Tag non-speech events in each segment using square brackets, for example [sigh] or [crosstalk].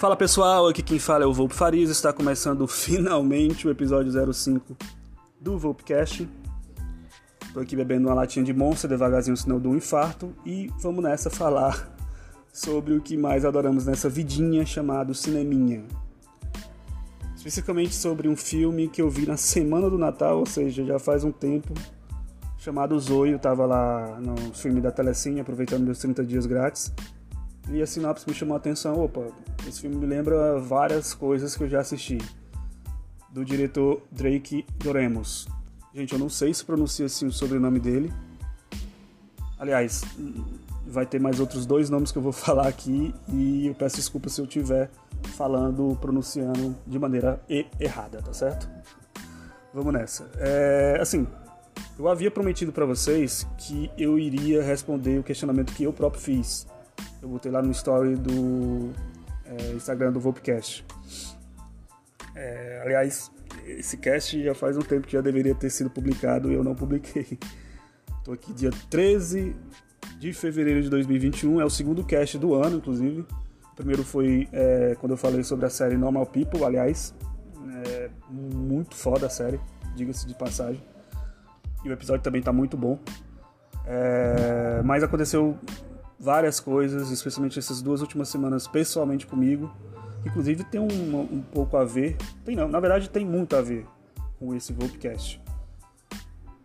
Fala pessoal, aqui quem fala é o Volpe Farias, está começando [laughs] finalmente o episódio 05 do Volpecast. Estou aqui bebendo uma latinha de Monster devagarzinho, senão eu dou um infarto, e vamos nessa falar [laughs] sobre o que mais adoramos nessa vidinha chamado cineminha. Especificamente sobre um filme que eu vi na semana do Natal, ou seja, já faz um tempo, chamado Zoio, estava lá no filme da Telecine, aproveitando meus 30 dias grátis. E a sinopse me chamou a atenção. Opa, esse filme me lembra várias coisas que eu já assisti. Do diretor Drake Doremos. Gente, eu não sei se pronuncia assim o sobrenome dele. Aliás, vai ter mais outros dois nomes que eu vou [laughs] falar aqui e eu peço desculpa se eu estiver falando, pronunciando de maneira errada, tá certo? Vamos nessa. É, assim, eu havia prometido para vocês que eu iria responder o questionamento que eu próprio fiz eu botei lá no story do é, Instagram do Vopcast. É, aliás, esse cast já faz um tempo que já deveria ter sido publicado e eu não publiquei. [laughs] Estou aqui dia 13 de fevereiro de 2021, é o segundo cast do ano, inclusive. O primeiro foi é, quando eu falei sobre a série Normal People, aliás. É muito foda a série, diga-se de passagem. E o episódio também está muito bom. É, mas aconteceu várias coisas, especialmente essas duas últimas semanas pessoalmente comigo. Inclusive tem um, um pouco a ver, tem não, na verdade tem muito a ver com esse Volpcast,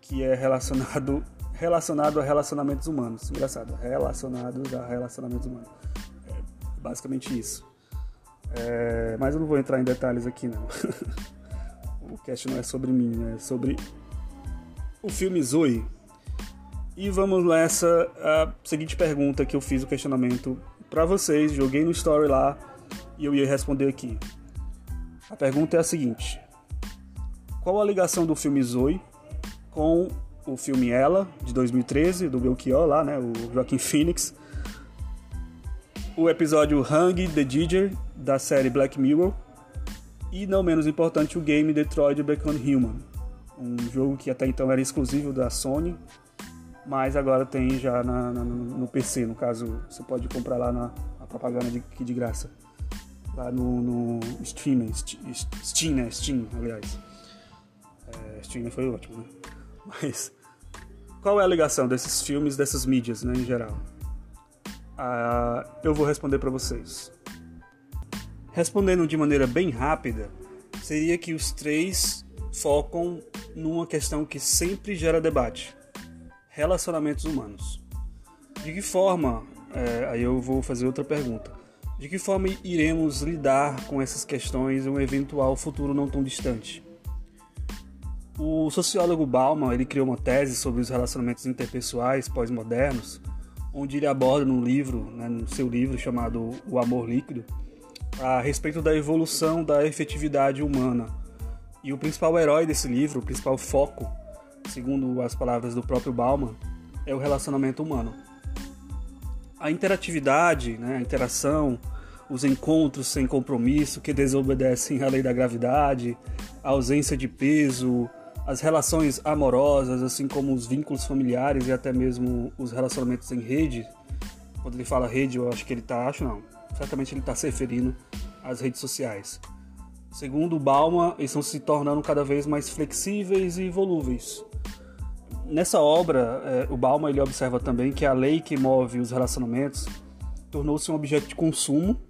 que é relacionado [laughs] relacionado a relacionamentos humanos. Engraçado, relacionados a relacionamentos humanos. É basicamente isso. É, mas eu não vou entrar em detalhes aqui não. [laughs] o cast não é sobre mim, é sobre o filme Zoe, e vamos nessa a seguinte pergunta que eu fiz o questionamento para vocês, joguei no story lá e eu ia responder aqui. A pergunta é a seguinte: Qual a ligação do filme Zoe com o filme Ela de 2013 do Belchior lá, né, o Joaquim Phoenix? O episódio Hang the Giger da série Black Mirror e não menos importante o game Detroit Become Human, um jogo que até então era exclusivo da Sony mas agora tem já na, na, no PC, no caso, você pode comprar lá na propaganda de, de graça. Lá no, no Steam, Steam, né? Steam, aliás. É, Steam foi ótimo, né? [laughs] Mas qual é a ligação desses filmes, dessas mídias, né, em geral? Ah, eu vou responder para vocês. Respondendo de maneira bem rápida, seria que os três focam numa questão que sempre gera debate relacionamentos humanos. De que forma, é, aí eu vou fazer outra pergunta, de que forma iremos lidar com essas questões em um eventual futuro não tão distante? O sociólogo Bauman ele criou uma tese sobre os relacionamentos interpessoais pós-modernos, onde ele aborda no livro, né, no seu livro chamado O Amor Líquido, a respeito da evolução da efetividade humana. E o principal herói desse livro, o principal foco, segundo as palavras do próprio Bauman, é o relacionamento humano. A interatividade, né, a interação, os encontros sem compromisso que desobedecem à lei da gravidade, a ausência de peso, as relações amorosas, assim como os vínculos familiares e até mesmo os relacionamentos em rede. Quando ele fala rede, eu acho que ele está, acho não, certamente ele está se referindo às redes sociais. Segundo Bauman, eles estão se tornando cada vez mais flexíveis e volúveis nessa obra, é, o Bauman ele observa também que a lei que move os relacionamentos tornou-se um objeto de consumo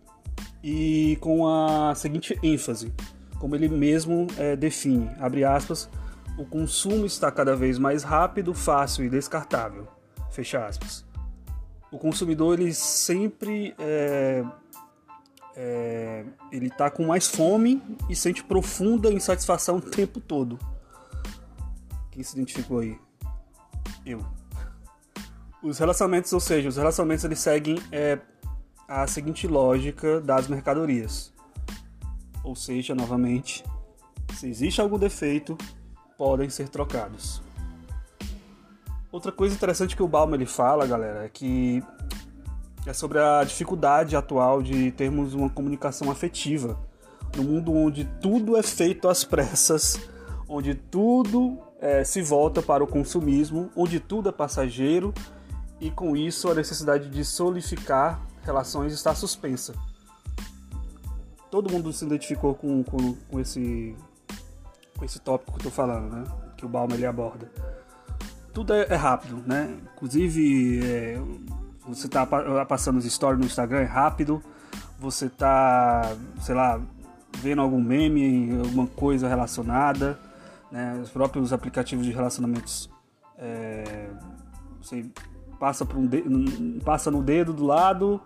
e com a seguinte ênfase, como ele mesmo é, define, abre aspas, o consumo está cada vez mais rápido, fácil e descartável, fecha aspas. O consumidor ele sempre é, é, ele está com mais fome e sente profunda insatisfação o tempo todo. Quem se identificou aí? eu. Os relacionamentos, ou seja, os relacionamentos eles seguem é, a seguinte lógica das mercadorias. Ou seja, novamente, se existe algum defeito, podem ser trocados. Outra coisa interessante que o Balmer ele fala, galera, é que é sobre a dificuldade atual de termos uma comunicação afetiva no mundo onde tudo é feito às pressas, onde tudo é, se volta para o consumismo, onde tudo é passageiro e com isso a necessidade de solidificar relações está suspensa. todo mundo se identificou com, com, com esse com esse tópico que eu tô falando, né? Que o Balma ele aborda. Tudo é, é rápido, né? Inclusive, é, você tá passando os stories no Instagram, é rápido. Você tá, sei lá, vendo algum meme, alguma coisa relacionada, né? Os próprios aplicativos de relacionamentos, é, você passa, por um dedo, passa no dedo do lado,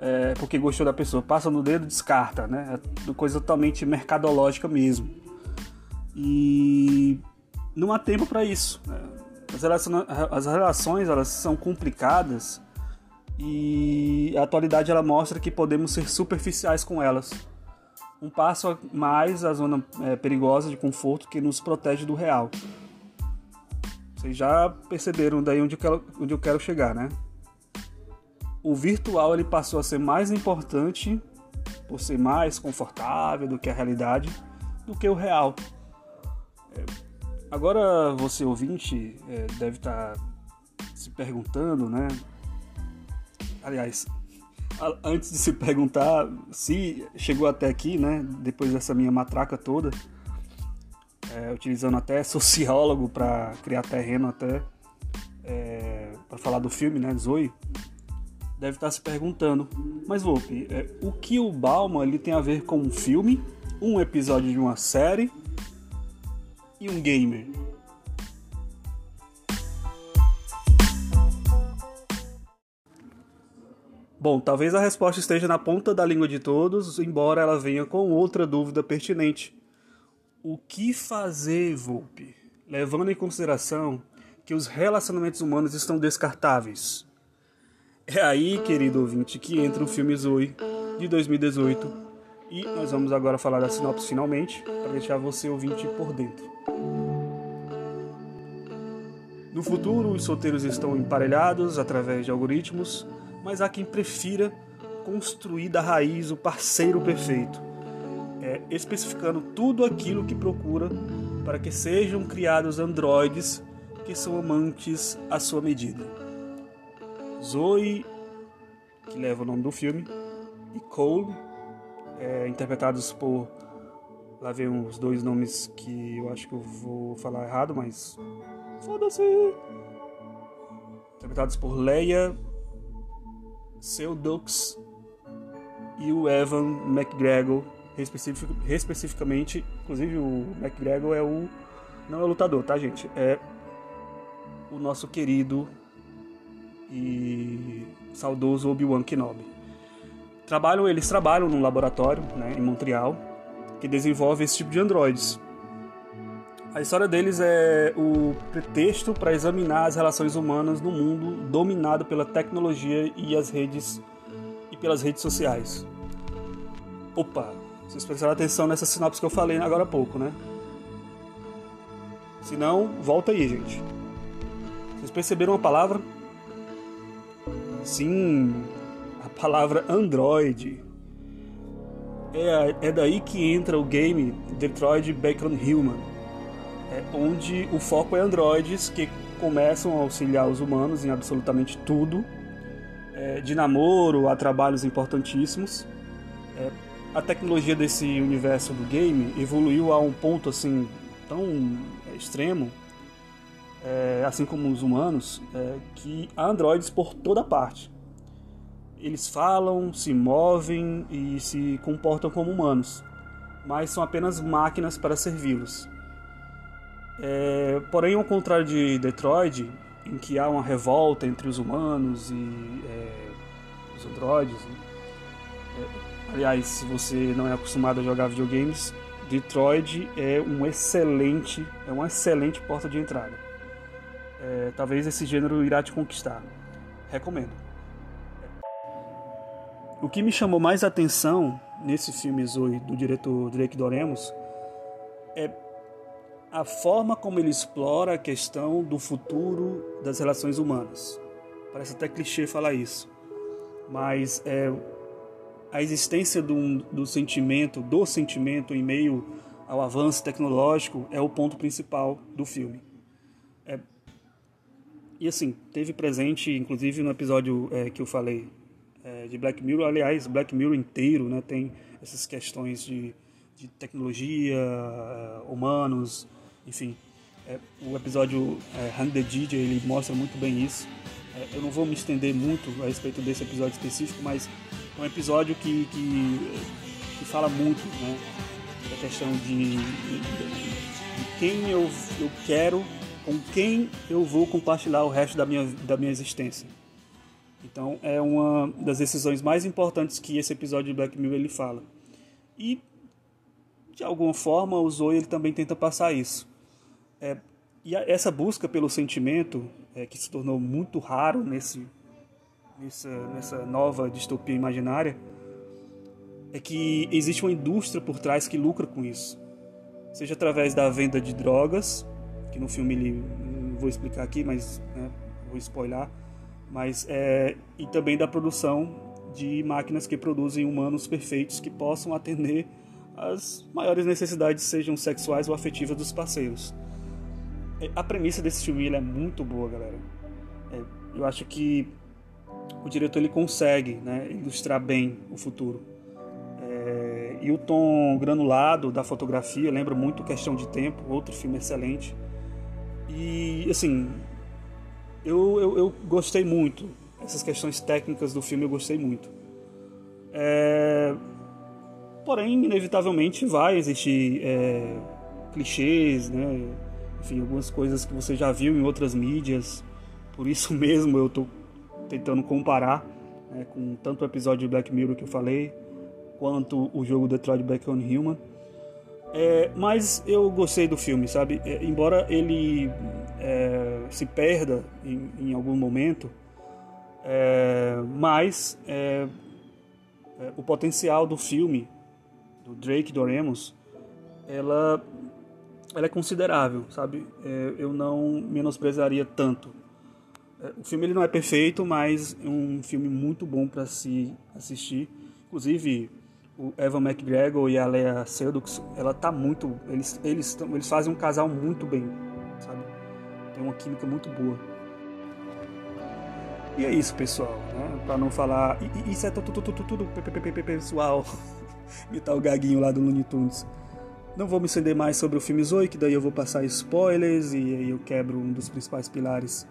é, porque gostou da pessoa, passa no dedo, descarta, né? É coisa totalmente mercadológica mesmo. E não há tempo para isso. Né? As, relações elas são complicadas e a atualidade ela mostra que podemos ser superficiais com elas. Um passo mais a zona é, perigosa de conforto que nos protege do real. Vocês já perceberam daí onde eu quero, onde eu quero chegar, né? O virtual ele passou a ser mais importante por ser mais confortável do que a realidade do que o real. É, agora você ouvinte é, deve estar tá se perguntando, né? Aliás, antes de se perguntar se chegou até aqui, né? Depois dessa minha matraca toda, é, utilizando até sociólogo para criar terreno até é, para falar do filme, né? Zoe deve estar se perguntando, mas Volpe, é, o que o Bauman ele tem a ver com um filme, um episódio de uma série e um gamer? Bom, talvez a resposta esteja na ponta da língua de todos, embora ela venha com outra dúvida pertinente. O que fazer, Volpe, levando em consideração que os relacionamentos humanos estão descartáveis? É aí, querido ouvinte, que entra o filme Zoe, de 2018, e nós vamos agora falar da sinopse finalmente, para deixar você ouvinte por dentro. No futuro, os solteiros estão emparelhados através de algoritmos mas há quem prefira construir da raiz o parceiro perfeito, é, especificando tudo aquilo que procura para que sejam criados androides que são amantes à sua medida. Zoe, que leva o nome do filme, e Cole, é, interpretados por. Lá vem os dois nomes que eu acho que eu vou falar errado, mas. Foda-se! Interpretados por Leia seu Dux e o Evan McGregor, especific, especificamente. Inclusive, o McGregor é o. Não é o lutador, tá, gente? É o nosso querido e saudoso Obi-Wan Kenobi. Trabalham, eles trabalham num laboratório né, em Montreal que desenvolve esse tipo de androides. A história deles é o pretexto para examinar as relações humanas no mundo dominado pela tecnologia e as redes e pelas redes sociais. Opa, vocês prestaram atenção nessa sinopse que eu falei agora há pouco, né? Se não, volta aí, gente. Vocês perceberam a palavra? Sim, a palavra Android. É, é daí que entra o game Detroit Become Human é, onde o foco é androides que começam a auxiliar os humanos em absolutamente tudo, é, de namoro a trabalhos importantíssimos. É, a tecnologia desse universo do game evoluiu a um ponto assim tão extremo, é, assim como os humanos, é, que há androides por toda parte. Eles falam, se movem e se comportam como humanos, mas são apenas máquinas para servi-los. É, porém, ao contrário de Detroit, em que há uma revolta entre os humanos e é, os androides, né? é, aliás, se você não é acostumado a jogar videogames, Detroit é um excelente, é uma excelente porta de entrada. É, talvez esse gênero irá te conquistar. Recomendo. O que me chamou mais atenção nesse filme Zoe do diretor Drake Doremos é a forma como ele explora a questão do futuro das relações humanas. Parece até clichê falar isso, mas é, a existência do, do sentimento, do sentimento em meio ao avanço tecnológico é o ponto principal do filme. É, e assim, teve presente, inclusive no episódio é, que eu falei é, de Black Mirror, aliás, Black Mirror inteiro, né, tem essas questões de, de tecnologia, humanos, enfim. É, o episódio é, Hang the DJ ele mostra muito bem isso. É, eu não vou me estender muito a respeito desse episódio específico, mas é um episódio que, que, que fala muito né, da questão de, de, de quem eu, eu quero, com quem eu vou compartilhar o resto da minha, da minha existência. Então é uma das decisões mais importantes que esse episódio de Black Mirror ele fala. E de alguma forma o Zoe ele também tenta passar isso. É, e a, essa busca pelo sentimento é, que se tornou muito raro nesse nessa, nessa nova distopia imaginária é que existe uma indústria por trás que lucra com isso. Seja através da venda de drogas, que no filme ele não vou explicar aqui, mas né, vou spoiler, mas é, e também da produção de máquinas que produzem humanos perfeitos que possam atender às maiores necessidades, sejam sexuais ou afetivas dos parceiros. É, a premissa desse filme é muito boa, galera. É, eu acho que o diretor ele consegue né, ilustrar bem o futuro. É, e o tom granulado da fotografia lembra muito Questão de Tempo, outro filme excelente. E assim, eu, eu, eu gostei muito. Essas questões técnicas do filme eu gostei muito. É, porém, inevitavelmente vai existir é, clichês, né? Enfim, algumas coisas que você já viu em outras mídias. Por isso [laughs] mesmo eu estou tentando comparar né, com tanto o episódio de Black Mirror que eu falei, quanto o jogo Detroit Become Human. É, mas eu gostei do filme, sabe? É, embora ele é, se perda em, em, algum momento, é, mas é, é, o potencial do filme, do Drake Doremos, ela, ela é considerável, sabe? eu não menosprezaria tanto o filme ele não é perfeito, mas é um filme muito bom para se assistir. Inclusive, o Evan McGregor e a Lea Seydoux, ela tá muito, eles eles eles fazem um casal muito bem, sabe? Tem uma química muito boa. E é isso, pessoal, né? Para não falar, isso é tudo tudo tudo pessoal. o gaguinho lá do Looney Tunes. Não vou me estender mais sobre o filme Zoe, que daí eu vou passar spoilers e aí eu quebro um dos principais pilares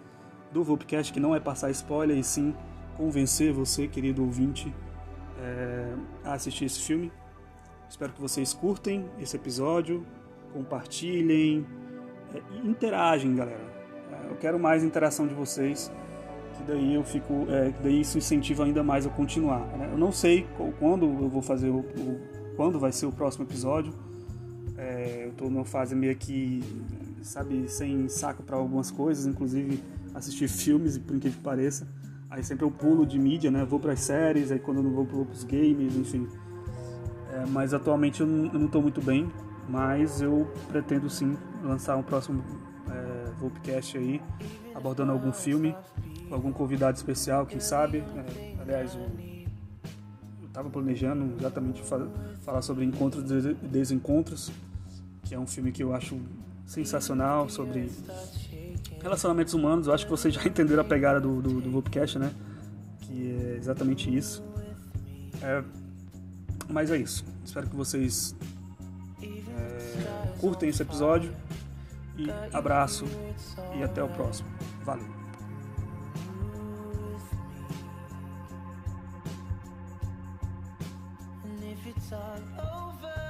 do Vopcast, que não é passar spoiler, e sim convencer você, querido ouvinte, é, a assistir esse filme. Espero que vocês curtem esse episódio, compartilhem é, interagem, galera. É, eu quero mais interação de vocês, que daí eu fico, é, que daí isso incentiva ainda mais a continuar. Né? Eu não sei quando eu vou fazer o, o quando vai ser o próximo episódio. É, eu estou numa fase meio que, sabe, sem saco para algumas coisas, inclusive assistir filmes, por que pareça. Aí sempre eu pulo de mídia, né? Vou para as séries, aí quando eu não vou, para os games, enfim. É, mas atualmente eu não estou muito bem, mas eu pretendo sim lançar um próximo é, aí, abordando algum filme, algum convidado especial, quem sabe. É, aliás, eu, estava planejando exatamente falar sobre Encontros e Desencontros, que é um filme que eu acho sensacional, sobre relacionamentos humanos, eu acho que vocês já [laughs] entenderam a pegada do, do, do Vopcast, né? Que é exatamente isso. É, mas é isso. Espero que vocês é, curtem esse episódio. E abraço e até o próximo. Valeu!